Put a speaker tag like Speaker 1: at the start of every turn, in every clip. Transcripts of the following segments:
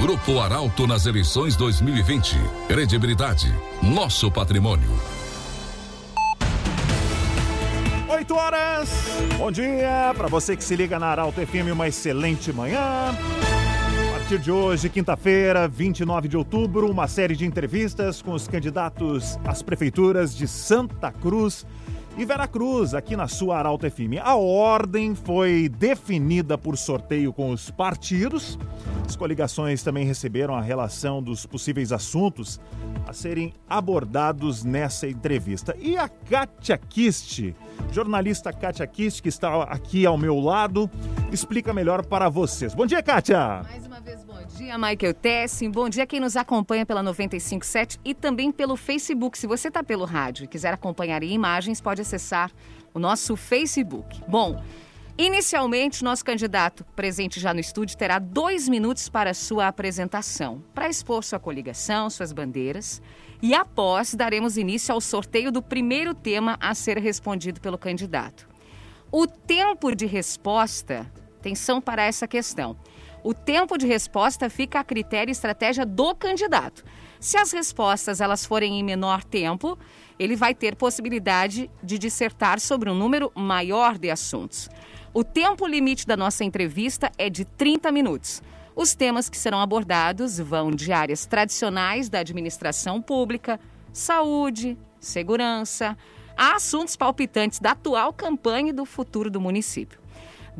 Speaker 1: Grupo Arauto nas eleições 2020. Credibilidade, nosso patrimônio.
Speaker 2: 8 horas. Bom dia para você que se liga na Arauto FM, uma excelente manhã. A partir de hoje, quinta-feira, 29 de outubro, uma série de entrevistas com os candidatos às prefeituras de Santa Cruz e Veracruz, aqui na sua Arauto FM. A ordem foi definida por sorteio com os partidos. As coligações também receberam a relação dos possíveis assuntos a serem abordados nessa entrevista. E a Kátia Kist, jornalista Kátia Kist, que está aqui ao meu lado, explica melhor para vocês. Bom dia, Kátia!
Speaker 3: Mais uma vez, dia, Michael Tessin. Bom dia quem nos acompanha pela 957 e também pelo Facebook. Se você está pelo rádio e quiser acompanhar em imagens, pode acessar o nosso Facebook. Bom, inicialmente, nosso candidato presente já no estúdio terá dois minutos para sua apresentação, para expor sua coligação, suas bandeiras. E após, daremos início ao sorteio do primeiro tema a ser respondido pelo candidato. O tempo de resposta, atenção para essa questão. O tempo de resposta fica a critério e estratégia do candidato. Se as respostas elas forem em menor tempo, ele vai ter possibilidade de dissertar sobre um número maior de assuntos. O tempo limite da nossa entrevista é de 30 minutos. Os temas que serão abordados vão de áreas tradicionais da administração pública, saúde, segurança, a assuntos palpitantes da atual campanha e do futuro do município.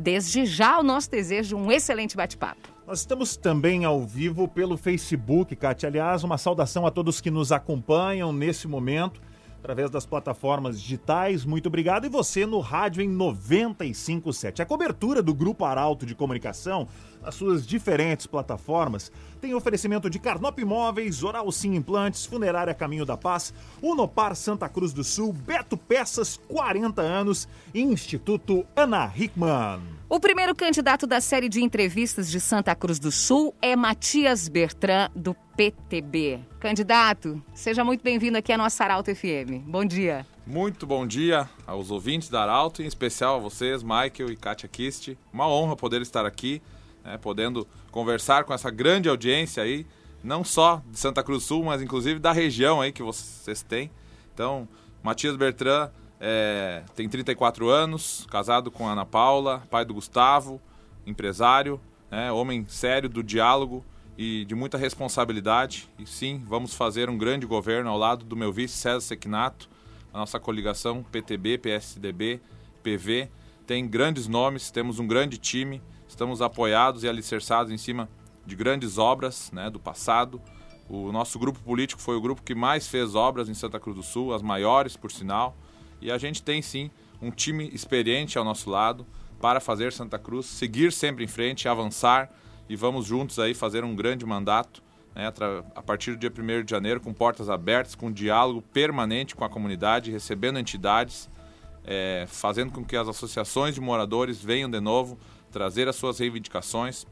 Speaker 3: Desde já, o nosso desejo um excelente bate-papo.
Speaker 2: Nós estamos também ao vivo pelo Facebook, Kátia. Aliás, uma saudação a todos que nos acompanham nesse momento através das plataformas digitais. Muito obrigado. E você no rádio em 957. A cobertura do Grupo Arauto de Comunicação, as suas diferentes plataformas, tem oferecimento de Carnop Imóveis, Oral Sim Implantes, Funerária Caminho da Paz, Unopar Santa Cruz do Sul, Beto Peças, 40 anos Instituto Ana Hickman.
Speaker 3: O primeiro candidato da série de entrevistas de Santa Cruz do Sul é Matias Bertrand, do PTB. Candidato, seja muito bem-vindo aqui à nossa Arauto FM. Bom dia.
Speaker 4: Muito bom dia aos ouvintes da Arauto, em especial a vocês, Michael e Kátia Kist. Uma honra poder estar aqui, né, podendo conversar com essa grande audiência aí, não só de Santa Cruz do Sul, mas inclusive da região aí que vocês têm. Então, Matias Bertrand é, tem 34 anos, casado com Ana Paula, pai do Gustavo, empresário, né, homem sério do diálogo e de muita responsabilidade. E sim, vamos fazer um grande governo ao lado do meu vice César Sequinato, a nossa coligação PTB, PSDB, PV. Tem grandes nomes, temos um grande time, estamos apoiados e alicerçados em cima de grandes obras né, do passado. O nosso grupo político foi o grupo que mais fez obras em Santa Cruz do Sul, as maiores, por sinal. E a gente tem sim um time experiente ao nosso lado para fazer Santa Cruz seguir sempre em frente, avançar e vamos juntos aí fazer um grande mandato né, a partir do dia 1 de janeiro, com portas abertas, com diálogo permanente com a comunidade, recebendo entidades, é, fazendo com que as associações de moradores venham de novo trazer as suas reivindicações.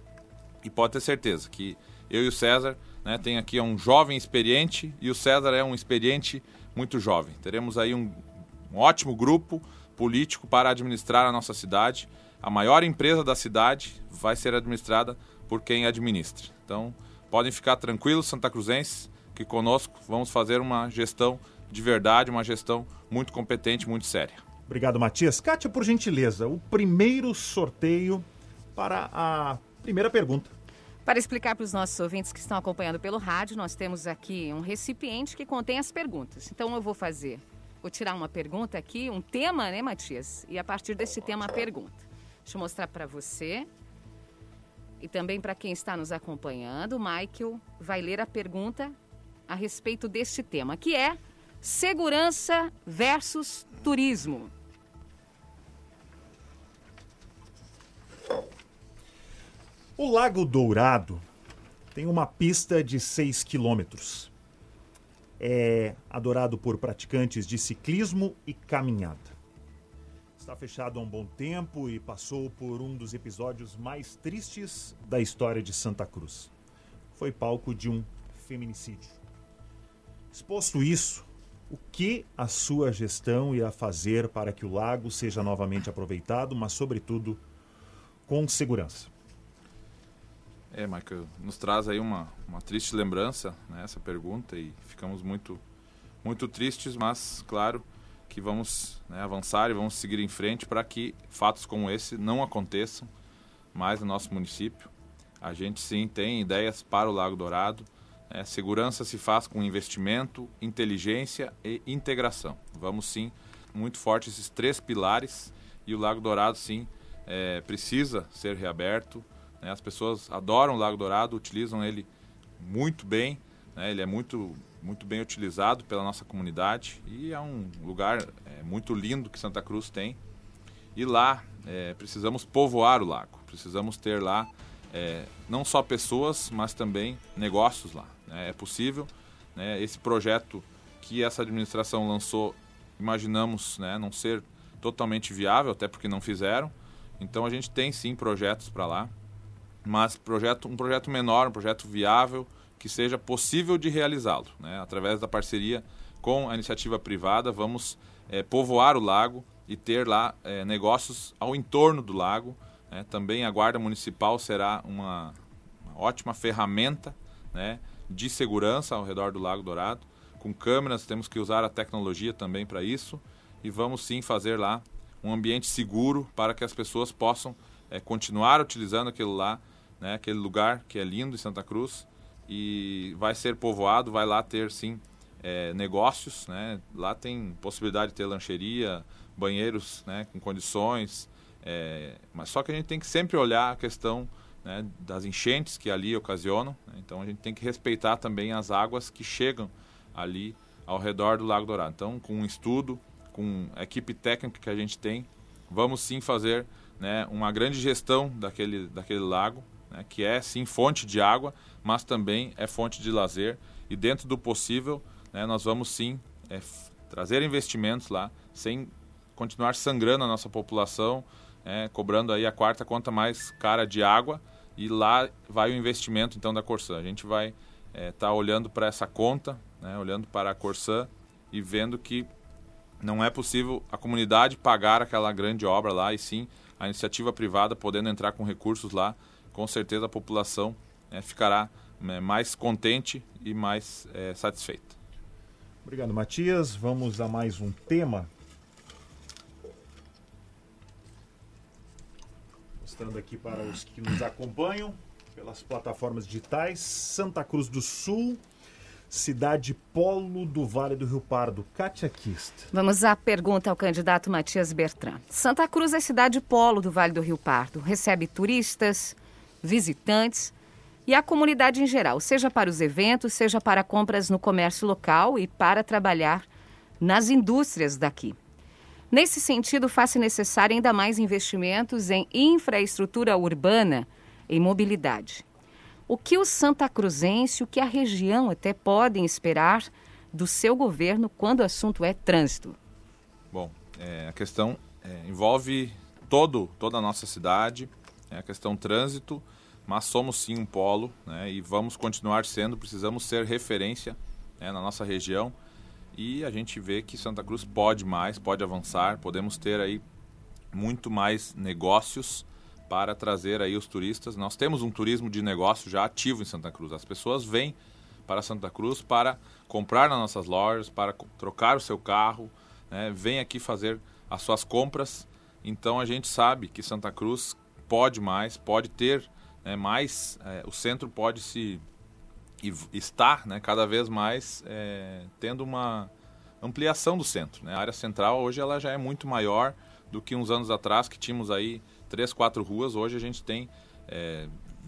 Speaker 4: E pode ter certeza que eu e o César né, tem aqui um jovem experiente e o César é um experiente muito jovem. Teremos aí um, um ótimo grupo político para administrar a nossa cidade. A maior empresa da cidade vai ser administrada por quem administra. Então, podem ficar tranquilos, Santa Cruzenses, que conosco vamos fazer uma gestão de verdade, uma gestão muito competente, muito séria.
Speaker 2: Obrigado, Matias. Kátia, por gentileza, o primeiro sorteio para a primeira pergunta.
Speaker 3: Para explicar para os nossos ouvintes que estão acompanhando pelo rádio, nós temos aqui um recipiente que contém as perguntas. Então eu vou fazer Vou tirar uma pergunta aqui, um tema, né, Matias? E a partir desse tema, a pergunta. Deixa eu mostrar para você. E também para quem está nos acompanhando, o Michael vai ler a pergunta a respeito deste tema, que é segurança versus turismo.
Speaker 2: O Lago Dourado tem uma pista de 6 quilômetros é adorado por praticantes de ciclismo e caminhada. Está fechado há um bom tempo e passou por um dos episódios mais tristes da história de Santa Cruz. Foi palco de um feminicídio. Exposto isso, o que a sua gestão irá fazer para que o lago seja novamente aproveitado, mas, sobretudo, com segurança?
Speaker 4: É, Michael, nos traz aí uma, uma triste lembrança, né, essa pergunta, e ficamos muito, muito tristes, mas, claro, que vamos né, avançar e vamos seguir em frente para que fatos como esse não aconteçam mais no nosso município. A gente sim tem ideias para o Lago Dourado. Né, segurança se faz com investimento, inteligência e integração. Vamos sim muito forte esses três pilares e o Lago Dourado sim é, precisa ser reaberto. Né? As pessoas adoram o Lago Dourado, utilizam ele muito bem, né? ele é muito, muito bem utilizado pela nossa comunidade e é um lugar é, muito lindo que Santa Cruz tem. E lá é, precisamos povoar o lago, precisamos ter lá é, não só pessoas, mas também negócios lá. Né? É possível. Né? Esse projeto que essa administração lançou, imaginamos né, não ser totalmente viável, até porque não fizeram. Então a gente tem sim projetos para lá, mas projeto, um projeto menor, um projeto viável, que seja possível de realizá-lo. Né? Através da parceria com a iniciativa privada, vamos é, povoar o lago e ter lá é, negócios ao entorno do lago. Né? Também a Guarda Municipal será uma, uma ótima ferramenta né, de segurança ao redor do Lago Dourado. Com câmeras, temos que usar a tecnologia também para isso e vamos sim fazer lá um ambiente seguro para que as pessoas possam é, continuar utilizando aquele lá, né, aquele lugar que é lindo em Santa Cruz e vai ser povoado, vai lá ter sim é, negócios, né? Lá tem possibilidade de ter lancheria, banheiros, né, com condições, é, mas só que a gente tem que sempre olhar a questão né, das enchentes que ali ocasionam. Né? Então a gente tem que respeitar também as águas que chegam ali ao redor do Lago Dourado. Então, com um estudo, com a equipe técnica que a gente tem, vamos sim fazer né, uma grande gestão daquele, daquele lago, né, que é sim fonte de água, mas também é fonte de lazer. E dentro do possível, né, nós vamos sim é, trazer investimentos lá, sem continuar sangrando a nossa população, é, cobrando aí a quarta conta mais cara de água. E lá vai o investimento então da Corsã. A gente vai estar é, tá olhando para essa conta, né, olhando para a Corsã e vendo que não é possível a comunidade pagar aquela grande obra lá, e sim a iniciativa privada podendo entrar com recursos lá, com certeza a população é, ficará é, mais contente e mais é, satisfeita.
Speaker 2: Obrigado, Matias. Vamos a mais um tema. Mostrando aqui para os que nos acompanham pelas plataformas digitais, Santa Cruz do Sul, cidade polo do Vale do Rio Pardo. Kátia Kist.
Speaker 3: Vamos à pergunta ao candidato Matias Bertrand. Santa Cruz é cidade polo do Vale do Rio Pardo. Recebe turistas, visitantes e a comunidade em geral, seja para os eventos, seja para compras no comércio local e para trabalhar nas indústrias daqui. Nesse sentido, faz-se necessário ainda mais investimentos em infraestrutura urbana e mobilidade. O que o Santa Cruzense, o que a região até podem esperar do seu governo quando o assunto é trânsito?
Speaker 4: Bom, é, a questão é, envolve todo, toda a nossa cidade, é a questão trânsito, mas somos sim um polo né, e vamos continuar sendo, precisamos ser referência né, na nossa região e a gente vê que Santa Cruz pode mais, pode avançar, podemos ter aí muito mais negócios para trazer aí os turistas. Nós temos um turismo de negócio já ativo em Santa Cruz. As pessoas vêm para Santa Cruz para comprar nas nossas lojas, para trocar o seu carro, né? vem aqui fazer as suas compras. Então a gente sabe que Santa Cruz pode mais, pode ter né, mais, é, o centro pode se estar né, cada vez mais é, tendo uma ampliação do centro. Né? A área central hoje ela já é muito maior do que uns anos atrás que tínhamos aí três, quatro ruas. Hoje a gente tem, é,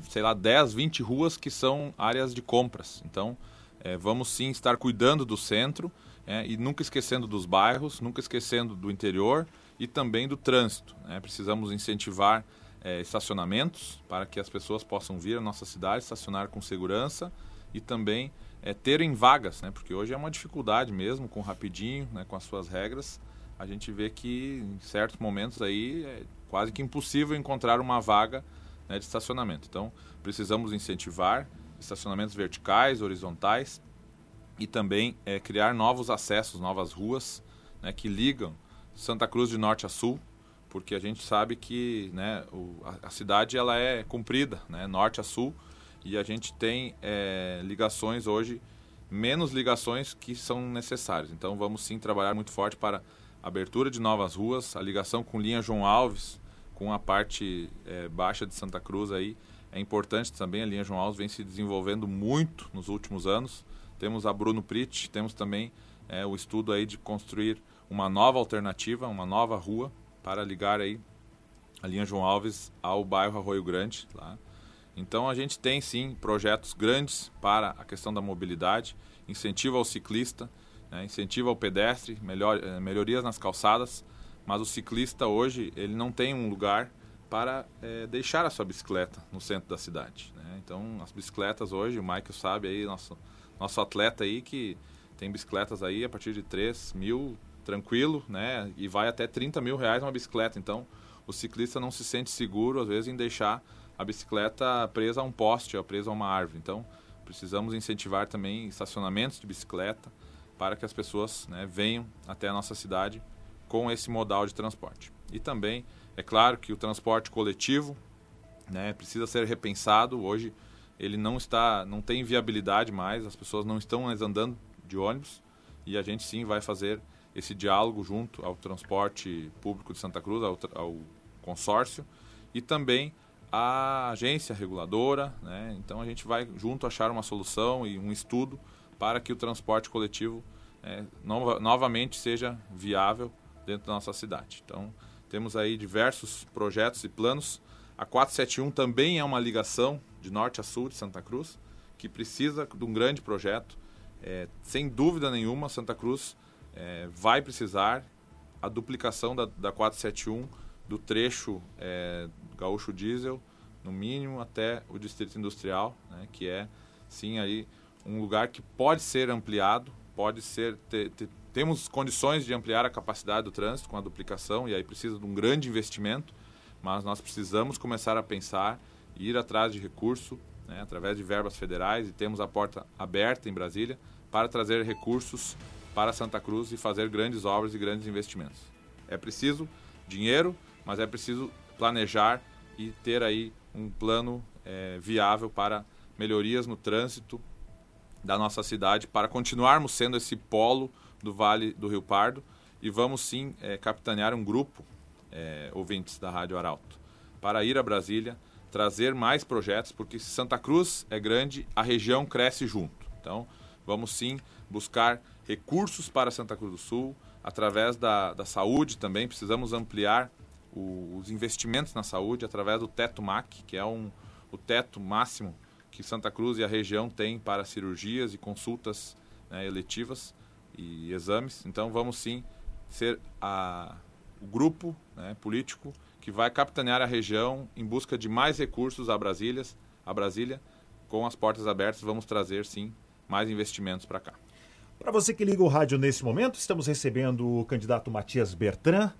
Speaker 4: sei lá, 10, 20 ruas que são áreas de compras. Então, é, vamos sim estar cuidando do centro é, e nunca esquecendo dos bairros, nunca esquecendo do interior e também do trânsito. Né? Precisamos incentivar é, estacionamentos para que as pessoas possam vir à nossa cidade, estacionar com segurança e também é, terem vagas, né? porque hoje é uma dificuldade mesmo, com rapidinho, né? com as suas regras. A gente vê que em certos momentos aí é quase que impossível encontrar uma vaga né, de estacionamento. Então, precisamos incentivar estacionamentos verticais, horizontais e também é, criar novos acessos, novas ruas né, que ligam Santa Cruz de norte a sul, porque a gente sabe que né, o, a, a, cidade ela é comprida, né, norte a sul, e a gente tem é, ligações hoje, menos ligações que são necessárias. Então vamos sim trabalhar muito forte para abertura de novas ruas, a ligação com linha João Alves, com a parte é, baixa de Santa Cruz aí, é importante também, a linha João Alves vem se desenvolvendo muito nos últimos anos. Temos a Bruno Prit, temos também é, o estudo aí de construir uma nova alternativa, uma nova rua para ligar aí a linha João Alves ao bairro Arroio Grande. Lá. Então a gente tem sim projetos grandes para a questão da mobilidade, incentivo ao ciclista, né, incentivo ao pedestre, melhor, eh, melhorias nas calçadas, mas o ciclista hoje ele não tem um lugar para é, deixar a sua bicicleta no centro da cidade. Né? Então as bicicletas hoje, o Michael sabe aí, nosso, nosso atleta aí que tem bicicletas aí a partir de 3 mil, tranquilo, né? E vai até 30 mil reais uma bicicleta. Então o ciclista não se sente seguro às vezes em deixar a bicicleta presa a um poste ou presa a uma árvore. Então precisamos incentivar também estacionamentos de bicicleta para que as pessoas né, venham até a nossa cidade com esse modal de transporte. E também, é claro que o transporte coletivo né, precisa ser repensado. Hoje ele não está, não tem viabilidade mais, as pessoas não estão mais andando de ônibus e a gente sim vai fazer esse diálogo junto ao transporte público de Santa Cruz, ao, ao consórcio e também à agência reguladora. Né? Então a gente vai junto achar uma solução e um estudo para que o transporte coletivo é, nova, novamente seja viável dentro da nossa cidade. Então, temos aí diversos projetos e planos. A 471 também é uma ligação de norte a sul de Santa Cruz, que precisa de um grande projeto. É, sem dúvida nenhuma, Santa Cruz é, vai precisar a duplicação da, da 471 do trecho é, Gaúcho Diesel, no mínimo até o Distrito Industrial, né, que é, sim, aí um lugar que pode ser ampliado, pode ser ter, ter, temos condições de ampliar a capacidade do trânsito com a duplicação e aí precisa de um grande investimento, mas nós precisamos começar a pensar e ir atrás de recurso, né, através de verbas federais e temos a porta aberta em Brasília para trazer recursos para Santa Cruz e fazer grandes obras e grandes investimentos. É preciso dinheiro, mas é preciso planejar e ter aí um plano é, viável para melhorias no trânsito da nossa cidade para continuarmos sendo esse polo do Vale do Rio Pardo e vamos sim é, capitanear um grupo, é, ouvintes da Rádio Arauto, para ir a Brasília, trazer mais projetos, porque se Santa Cruz é grande, a região cresce junto. Então, vamos sim buscar recursos para Santa Cruz do Sul, através da, da saúde também, precisamos ampliar o, os investimentos na saúde através do Teto MAC, que é um, o teto máximo que Santa Cruz e a região têm para cirurgias e consultas né, eletivas e exames. Então vamos sim ser a, o grupo né, político que vai capitanear a região em busca de mais recursos a Brasília, a Brasília. Com as portas abertas, vamos trazer sim mais investimentos para cá.
Speaker 2: Para você que liga o rádio nesse momento, estamos recebendo o candidato Matias Bertrand,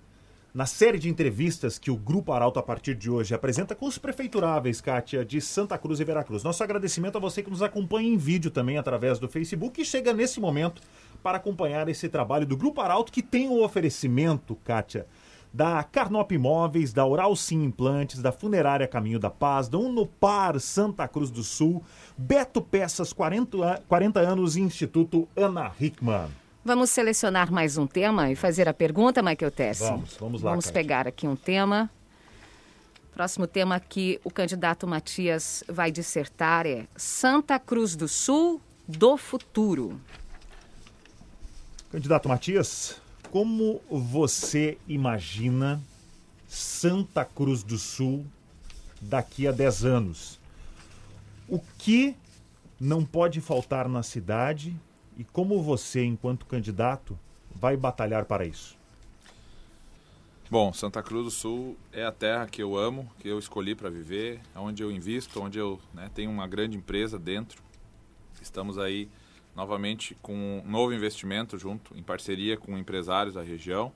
Speaker 2: na série de entrevistas que o Grupo Arauto a partir de hoje apresenta com os prefeituráveis, Kátia, de Santa Cruz e Veracruz. Nosso agradecimento a você que nos acompanha em vídeo também através do Facebook e chega nesse momento para acompanhar esse trabalho do Grupo Arauto que tem o oferecimento, Kátia, da Carnop Imóveis, da Oral Sim Implantes, da Funerária Caminho da Paz, da Unopar Santa Cruz do Sul, Beto Peças 40, 40 anos Instituto Ana Hickman.
Speaker 3: Vamos selecionar mais um tema e fazer a pergunta, Michael Tessin.
Speaker 2: Vamos, vamos lá.
Speaker 3: Vamos
Speaker 2: Kátia.
Speaker 3: pegar aqui um tema. Próximo tema que o candidato Matias vai dissertar é Santa Cruz do Sul do futuro.
Speaker 2: Candidato Matias, como você imagina Santa Cruz do Sul daqui a 10 anos? O que não pode faltar na cidade e como você, enquanto candidato, vai batalhar para isso?
Speaker 4: Bom, Santa Cruz do Sul é a terra que eu amo, que eu escolhi para viver, onde eu invisto, onde eu né, tenho uma grande empresa dentro. Estamos aí novamente com um novo investimento junto, em parceria com empresários da região.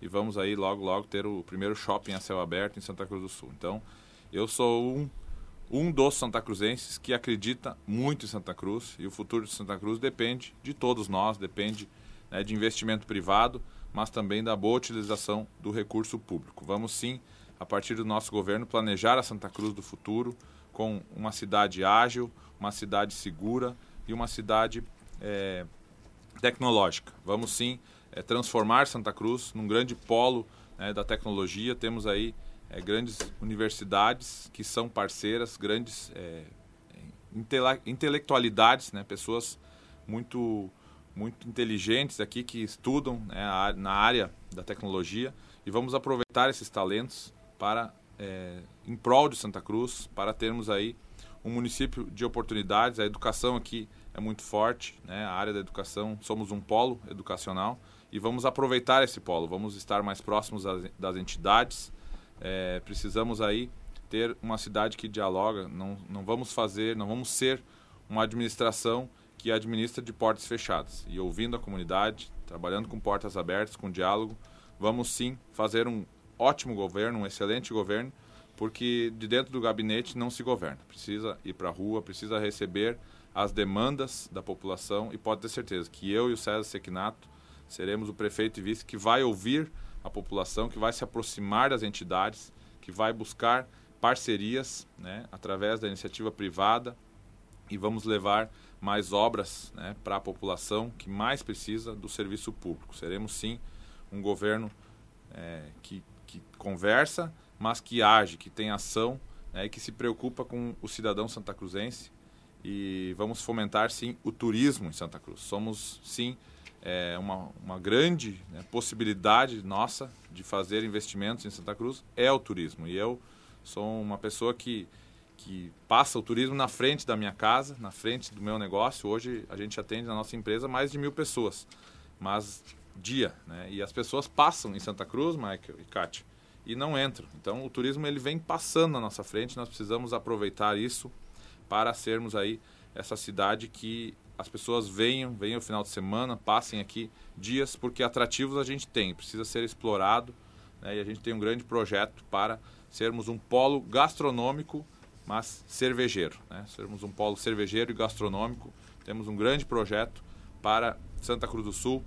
Speaker 4: E vamos aí logo, logo ter o primeiro shopping a céu aberto em Santa Cruz do Sul. Então, eu sou um, um dos santacruzenses que acredita muito em Santa Cruz. E o futuro de Santa Cruz depende de todos nós, depende né, de investimento privado, mas também da boa utilização do recurso público. Vamos sim, a partir do nosso governo, planejar a Santa Cruz do futuro com uma cidade ágil, uma cidade segura e uma cidade é, tecnológica. Vamos sim é, transformar Santa Cruz num grande polo né, da tecnologia. Temos aí é, grandes universidades que são parceiras, grandes é, intele intelectualidades, né, pessoas muito muito inteligentes aqui que estudam né, na área da tecnologia e vamos aproveitar esses talentos para é, em prol de Santa Cruz para termos aí um município de oportunidades. A educação aqui é muito forte, né? A área da educação, somos um polo educacional e vamos aproveitar esse polo. Vamos estar mais próximos das, entidades. É, precisamos aí ter uma cidade que dialoga. Não, não vamos fazer, não vamos ser uma administração que administra de portas fechadas. E ouvindo a comunidade, trabalhando com portas abertas, com diálogo, vamos sim fazer um ótimo governo, um excelente governo, porque de dentro do gabinete não se governa. Precisa ir para a rua, precisa receber as demandas da população e pode ter certeza que eu e o César Sequinato seremos o prefeito e vice que vai ouvir a população, que vai se aproximar das entidades, que vai buscar parcerias né, através da iniciativa privada e vamos levar mais obras né, para a população que mais precisa do serviço público. Seremos sim um governo é, que, que conversa, mas que age, que tem ação né, e que se preocupa com o cidadão santacruzense. E vamos fomentar sim o turismo em Santa Cruz. Somos sim é, uma, uma grande né, possibilidade nossa de fazer investimentos em Santa Cruz é o turismo. E eu sou uma pessoa que que passa o turismo na frente da minha casa, na frente do meu negócio. Hoje a gente atende na nossa empresa mais de mil pessoas, mas dia, né? E as pessoas passam em Santa Cruz, Michael e Kátia, e não entram. Então o turismo ele vem passando na nossa frente. Nós precisamos aproveitar isso para sermos aí essa cidade que as pessoas venham, venham no final de semana, passem aqui dias, porque atrativos a gente tem, precisa ser explorado. Né? E a gente tem um grande projeto para sermos um polo gastronômico mas cervejeiro. Né? Sermos um polo cervejeiro e gastronômico. Temos um grande projeto para Santa Cruz do Sul.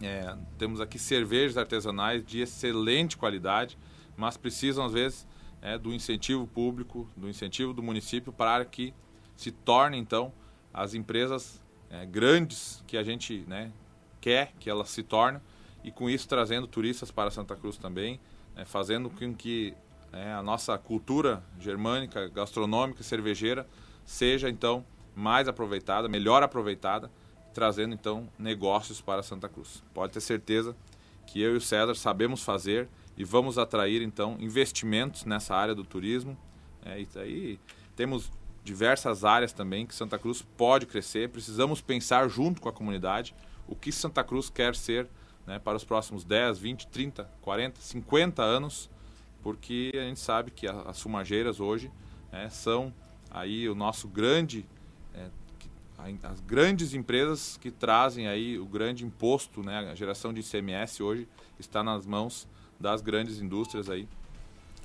Speaker 4: É, temos aqui cervejas artesanais de excelente qualidade, mas precisam, às vezes, é, do incentivo público, do incentivo do município para que se tornem, então, as empresas é, grandes que a gente né, quer que elas se tornem e, com isso, trazendo turistas para Santa Cruz também, né, fazendo com que né, a nossa cultura germânica, gastronômica, cervejeira, seja então mais aproveitada, melhor aproveitada, trazendo então negócios para Santa Cruz. Pode ter certeza que eu e o César sabemos fazer e vamos atrair então investimentos nessa área do turismo. É, e aí temos diversas áreas também que Santa Cruz pode crescer. Precisamos pensar junto com a comunidade o que Santa Cruz quer ser né, para os próximos 10, 20, 30, 40, 50 anos porque a gente sabe que as fumageiras hoje é, são aí o nosso grande é, as grandes empresas que trazem aí o grande imposto, né, a geração de ICMS hoje está nas mãos das grandes indústrias aí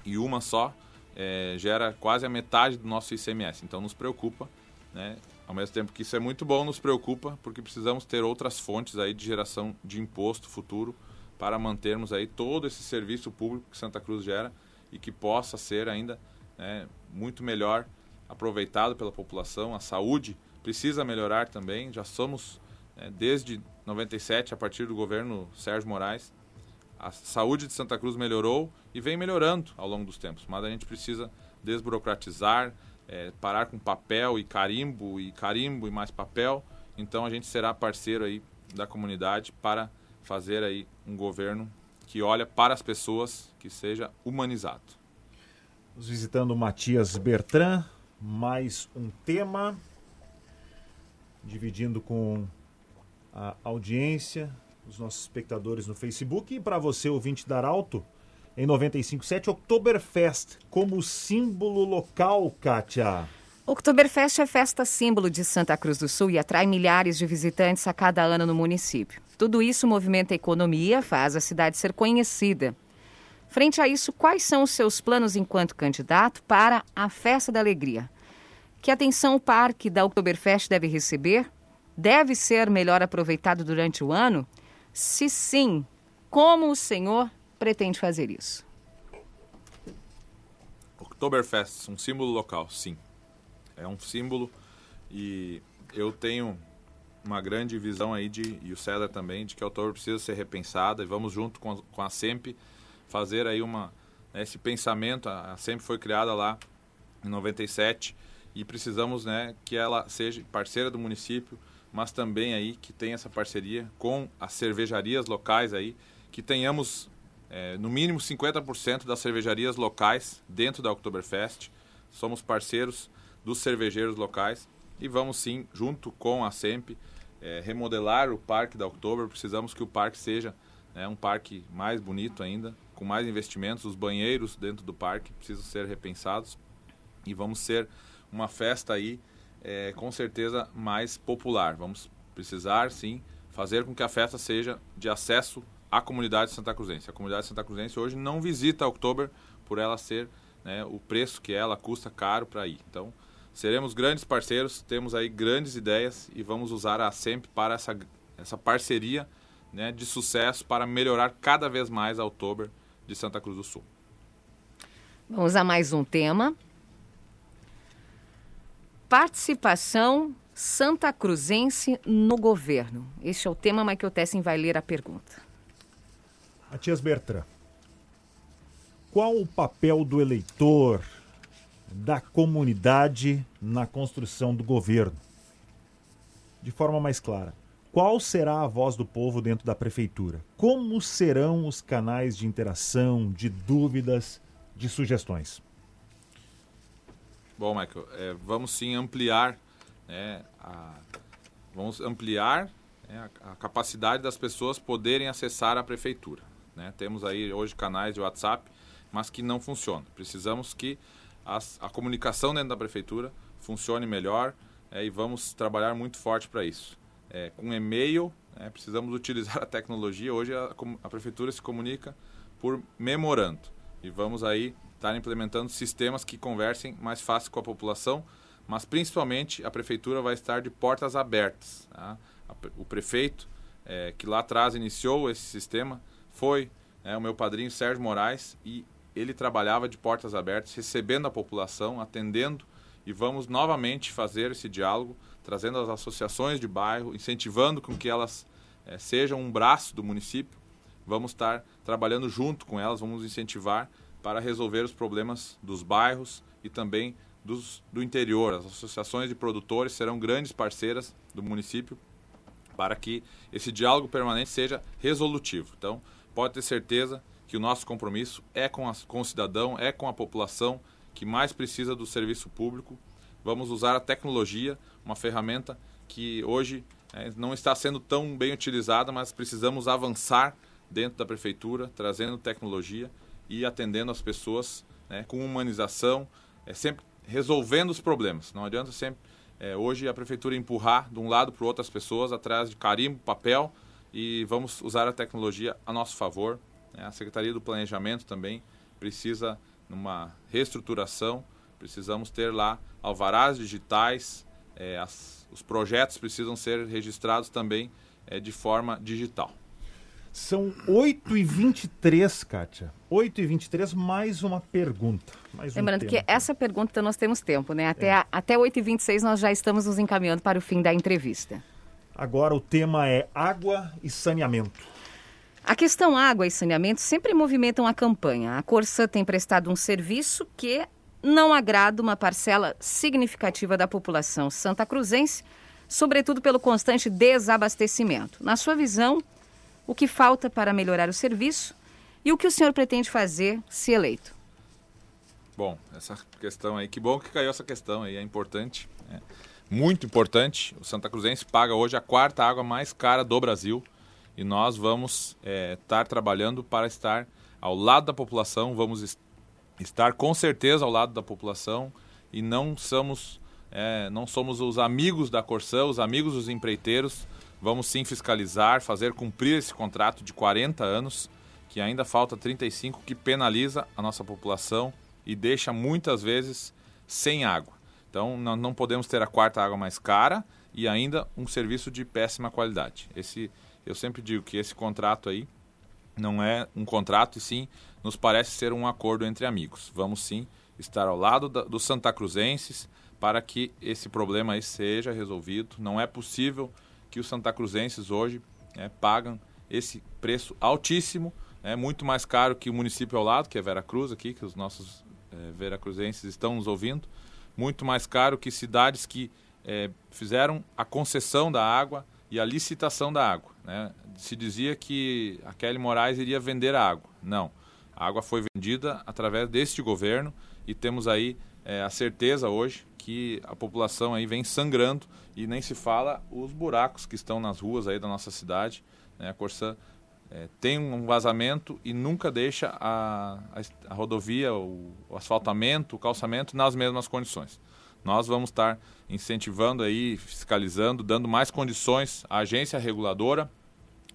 Speaker 4: e uma só é, gera quase a metade do nosso ICMS. Então nos preocupa, né? Ao mesmo tempo que isso é muito bom, nos preocupa porque precisamos ter outras fontes aí de geração de imposto futuro para mantermos aí todo esse serviço público que Santa Cruz gera e que possa ser ainda né, muito melhor aproveitado pela população. A saúde precisa melhorar também. Já somos, né, desde 97, a partir do governo Sérgio Moraes, a saúde de Santa Cruz melhorou e vem melhorando ao longo dos tempos. Mas a gente precisa desburocratizar, é, parar com papel e carimbo e carimbo e mais papel. Então a gente será parceiro aí da comunidade para fazer aí um governo que olha para as pessoas, que seja humanizado.
Speaker 2: Nos visitando Matias Bertrand, mais um tema, dividindo com a audiência, os nossos espectadores no Facebook e para você, ouvinte da Arauto, em 95.7, Oktoberfest, como símbolo local, Kátia.
Speaker 3: Oktoberfest é festa símbolo de Santa Cruz do Sul e atrai milhares de visitantes a cada ano no município. Tudo isso movimenta a economia, faz a cidade ser conhecida. Frente a isso, quais são os seus planos enquanto candidato para a Festa da Alegria? Que atenção o parque da Oktoberfest deve receber? Deve ser melhor aproveitado durante o ano? Se sim, como o senhor pretende fazer isso?
Speaker 4: Oktoberfest, um símbolo local, sim. É um símbolo e eu tenho uma grande visão aí de, e o César também, de que a Oktober precisa ser repensada e vamos junto com, com a SEMP fazer aí uma, né, esse pensamento. A, a SEMP foi criada lá em 97 e precisamos né, que ela seja parceira do município, mas também aí que tenha essa parceria com as cervejarias locais aí, que tenhamos é, no mínimo 50% das cervejarias locais dentro da Oktoberfest. Somos parceiros dos cervejeiros locais e vamos sim, junto com a SEMP, é, remodelar o parque da Oktober. Precisamos que o parque seja né, um parque mais bonito ainda, com mais investimentos. Os banheiros dentro do parque precisam ser repensados e vamos ser uma festa aí é, com certeza mais popular. Vamos precisar sim fazer com que a festa seja de acesso à comunidade Santa Cruzense. A comunidade Santa Cruzense hoje não visita Oktober por ela ser né, o preço que ela custa caro para ir. Então seremos grandes parceiros, temos aí grandes ideias e vamos usar a SEMP para essa, essa parceria né, de sucesso para melhorar cada vez mais a Oktober de Santa Cruz do Sul.
Speaker 3: Vamos a mais um tema. Participação santa cruzense no governo. Este é o tema, Michael Tessin vai ler a pergunta.
Speaker 2: Matias Bertrand, qual o papel do eleitor, da comunidade na construção do governo? De forma mais clara, qual será a voz do povo dentro da prefeitura? Como serão os canais de interação, de dúvidas, de sugestões?
Speaker 4: Bom, Michael, é, vamos sim ampliar, né, a, vamos ampliar né, a, a, capacidade das pessoas poderem acessar a prefeitura. Né? Temos aí hoje canais de WhatsApp, mas que não funcionam. Precisamos que as, a comunicação dentro da prefeitura funcione melhor é, e vamos trabalhar muito forte para isso. É, com e-mail, é, precisamos utilizar a tecnologia. Hoje a, a, prefeitura se comunica por memorando e vamos aí estar implementando sistemas que conversem mais fácil com a população, mas principalmente a prefeitura vai estar de portas abertas. Tá? o prefeito é, que lá atrás iniciou esse sistema foi é, o meu padrinho Sérgio Moraes e ele trabalhava de portas abertas, recebendo a população, atendendo e vamos novamente fazer esse diálogo, trazendo as associações de bairro, incentivando com que elas é, sejam um braço do município. Vamos estar trabalhando junto com elas, vamos incentivar para resolver os problemas dos bairros e também dos, do interior. As associações de produtores serão grandes parceiras do município para que esse diálogo permanente seja resolutivo. Então, pode ter certeza que o nosso compromisso é com, a, com o cidadão, é com a população que mais precisa do serviço público. Vamos usar a tecnologia, uma ferramenta que hoje é, não está sendo tão bem utilizada, mas precisamos avançar dentro da prefeitura, trazendo tecnologia e atendendo as pessoas né, com humanização, é, sempre resolvendo os problemas. Não adianta sempre é, hoje a prefeitura empurrar de um lado para o outro as pessoas atrás de carimbo, papel e vamos usar a tecnologia a nosso favor. Né? A Secretaria do Planejamento também precisa numa reestruturação, precisamos ter lá alvarás digitais, é, as, os projetos precisam ser registrados também é, de forma digital.
Speaker 2: São 8h23, Kátia. 8h23, mais uma pergunta. Mais
Speaker 3: Lembrando
Speaker 2: um
Speaker 3: que essa pergunta nós temos tempo, né? Até, é. até 8h26 nós já estamos nos encaminhando para o fim da entrevista.
Speaker 2: Agora o tema é água e saneamento.
Speaker 3: A questão água e saneamento sempre movimentam a campanha. A Corsã tem prestado um serviço que não agrada uma parcela significativa da população santa cruzense, sobretudo pelo constante desabastecimento. Na sua visão, o que falta para melhorar o serviço e o que o senhor pretende fazer se eleito?
Speaker 4: Bom, essa questão aí, que bom que caiu essa questão aí, é importante, é muito importante. O Santa Cruzense paga hoje a quarta água mais cara do Brasil e nós vamos é, estar trabalhando para estar ao lado da população, vamos est estar com certeza ao lado da população e não somos, é, não somos os amigos da Corsã, os amigos dos empreiteiros, Vamos sim fiscalizar, fazer cumprir esse contrato de 40 anos, que ainda falta 35, que penaliza a nossa população e deixa muitas vezes sem água. Então, nós não podemos ter a quarta água mais cara e ainda um serviço de péssima qualidade. Esse, eu sempre digo que esse contrato aí não é um contrato e sim nos parece ser um acordo entre amigos. Vamos sim estar ao lado da, dos santacruzenses para que esse problema aí seja resolvido. Não é possível que os santacruzenses hoje é, pagam esse preço altíssimo, é muito mais caro que o município ao lado, que é Veracruz aqui, que os nossos é, veracruzenses estão nos ouvindo, muito mais caro que cidades que é, fizeram a concessão da água e a licitação da água. Né? Se dizia que a Kelly Moraes iria vender a água. Não. A água foi vendida através deste governo e temos aí é, a certeza hoje que a população aí vem sangrando e nem se fala os buracos que estão nas ruas aí da nossa cidade. Né? A Corsã é, tem um vazamento e nunca deixa a, a, a rodovia, o, o, asfaltamento, o calçamento nas mesmas condições. Nós vamos estar incentivando aí, fiscalizando, dando mais condições à agência reguladora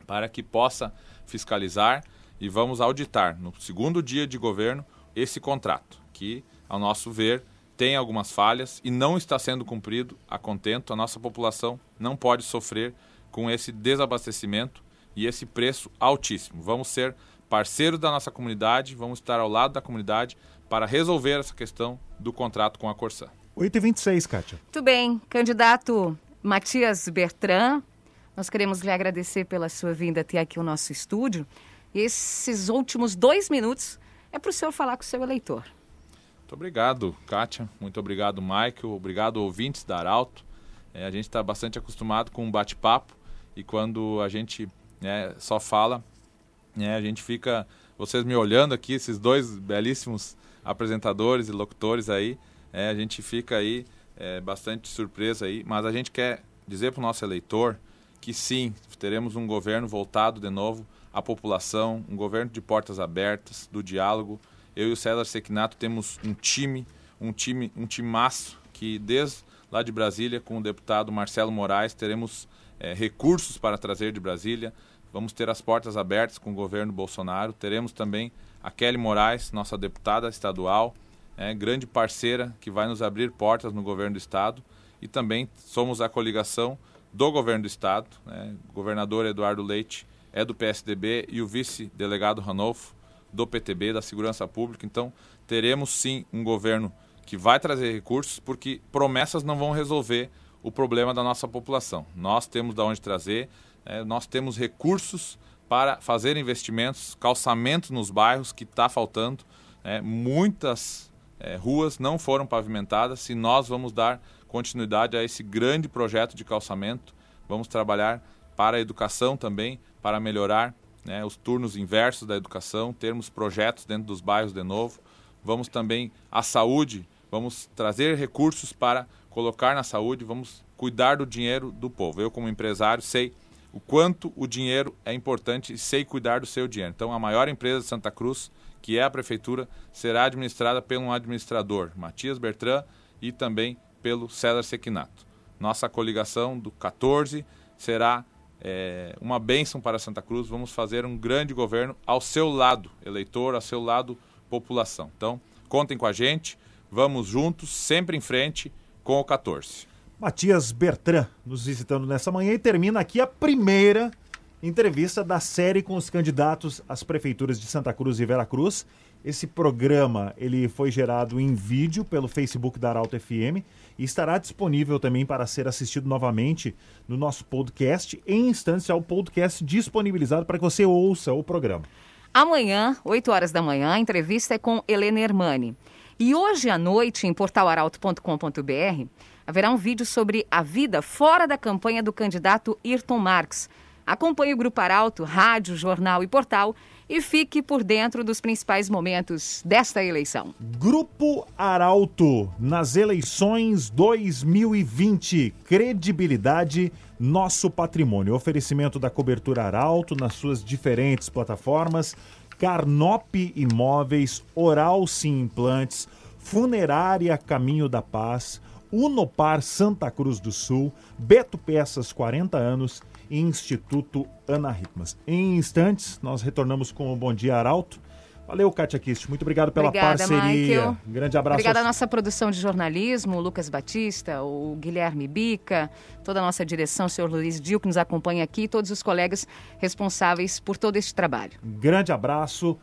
Speaker 4: para que possa fiscalizar e vamos auditar no segundo dia de governo esse contrato, que, ao nosso ver, tem algumas falhas e não está sendo cumprido a contento. A nossa população não pode sofrer com esse desabastecimento e esse preço altíssimo. Vamos ser parceiros da nossa comunidade, vamos estar ao lado da comunidade para resolver essa questão do contrato com a Corsã.
Speaker 2: 8h26, Kátia.
Speaker 3: Muito bem. Candidato Matias Bertrand, nós queremos lhe agradecer pela sua vinda até aqui ao nosso estúdio. E esses últimos dois minutos é para o senhor falar com o seu eleitor.
Speaker 4: Muito obrigado, Kátia. Muito obrigado, Michael. Obrigado, ouvintes da Arauto. É, a gente está bastante acostumado com um bate-papo e quando a gente né, só fala, né, a gente fica, vocês me olhando aqui, esses dois belíssimos apresentadores e locutores aí, é, a gente fica aí é, bastante surpreso aí, mas a gente quer dizer para o nosso eleitor que sim, teremos um governo voltado de novo à população, um governo de portas abertas, do diálogo. Eu e o César Sequinato temos um time, um time, um timaço que desde lá de Brasília, com o deputado Marcelo Moraes, teremos é, recursos para trazer de Brasília. Vamos ter as portas abertas com o governo Bolsonaro. Teremos também a Kelly Moraes, nossa deputada estadual, é, grande parceira que vai nos abrir portas no governo do estado. E também somos a coligação do governo do estado. Né? O governador Eduardo Leite é do PSDB e o vice-delegado Ranolfo do PTB, da Segurança Pública. Então, teremos sim um governo que vai trazer recursos, porque promessas não vão resolver o problema da nossa população. Nós temos de onde trazer, é, nós temos recursos para fazer investimentos, calçamentos nos bairros que está faltando. É, muitas é, ruas não foram pavimentadas e nós vamos dar continuidade a esse grande projeto de calçamento. Vamos trabalhar para a educação também, para melhorar né, os turnos inversos da educação, termos projetos dentro dos bairros de novo. Vamos também a saúde, vamos trazer recursos para colocar na saúde, vamos cuidar do dinheiro do povo. Eu, como empresário, sei o quanto o dinheiro é importante e sei cuidar do seu dinheiro. Então, a maior empresa de Santa Cruz, que é a prefeitura, será administrada por um administrador, Matias Bertrand, e também pelo César Sequinato. Nossa coligação do 14 será é, uma bênção para Santa Cruz. Vamos fazer um grande governo ao seu lado, eleitor, ao seu lado, população. Então, contem com a gente, vamos juntos, sempre em frente com o 14.
Speaker 2: Matias Bertrand nos visitando nessa manhã e termina aqui a primeira entrevista da série com os candidatos às prefeituras de Santa Cruz e Veracruz. Esse programa ele foi gerado em vídeo pelo Facebook da Arauto FM e estará disponível também para ser assistido novamente no nosso podcast, em instância ao podcast disponibilizado para que você ouça o programa.
Speaker 3: Amanhã, 8 horas da manhã, a entrevista é com Helena Hermani. E hoje à noite, em portalaralto.com.br, haverá um vídeo sobre a vida fora da campanha do candidato Ayrton Marx. Acompanhe o Grupo Arauto, rádio, jornal e portal e fique por dentro dos principais momentos desta eleição.
Speaker 2: Grupo Arauto nas eleições 2020. Credibilidade, nosso patrimônio. Oferecimento da cobertura Arauto nas suas diferentes plataformas Carnop Imóveis, Oral Sim Implantes, Funerária Caminho da Paz, Unopar Santa Cruz do Sul, Beto Peças 40 anos Instituto Ana Ritmas. Em instantes, nós retornamos com o Bom Dia Arauto. Valeu, Kátia Kist. Muito obrigado pela
Speaker 3: Obrigada,
Speaker 2: parceria.
Speaker 3: Michael.
Speaker 2: Grande abraço.
Speaker 3: Obrigada à nossa produção de jornalismo, o Lucas Batista, o Guilherme Bica, toda a nossa direção, o senhor Luiz Dil, que nos acompanha aqui, e todos os colegas responsáveis por todo este trabalho.
Speaker 2: Grande abraço.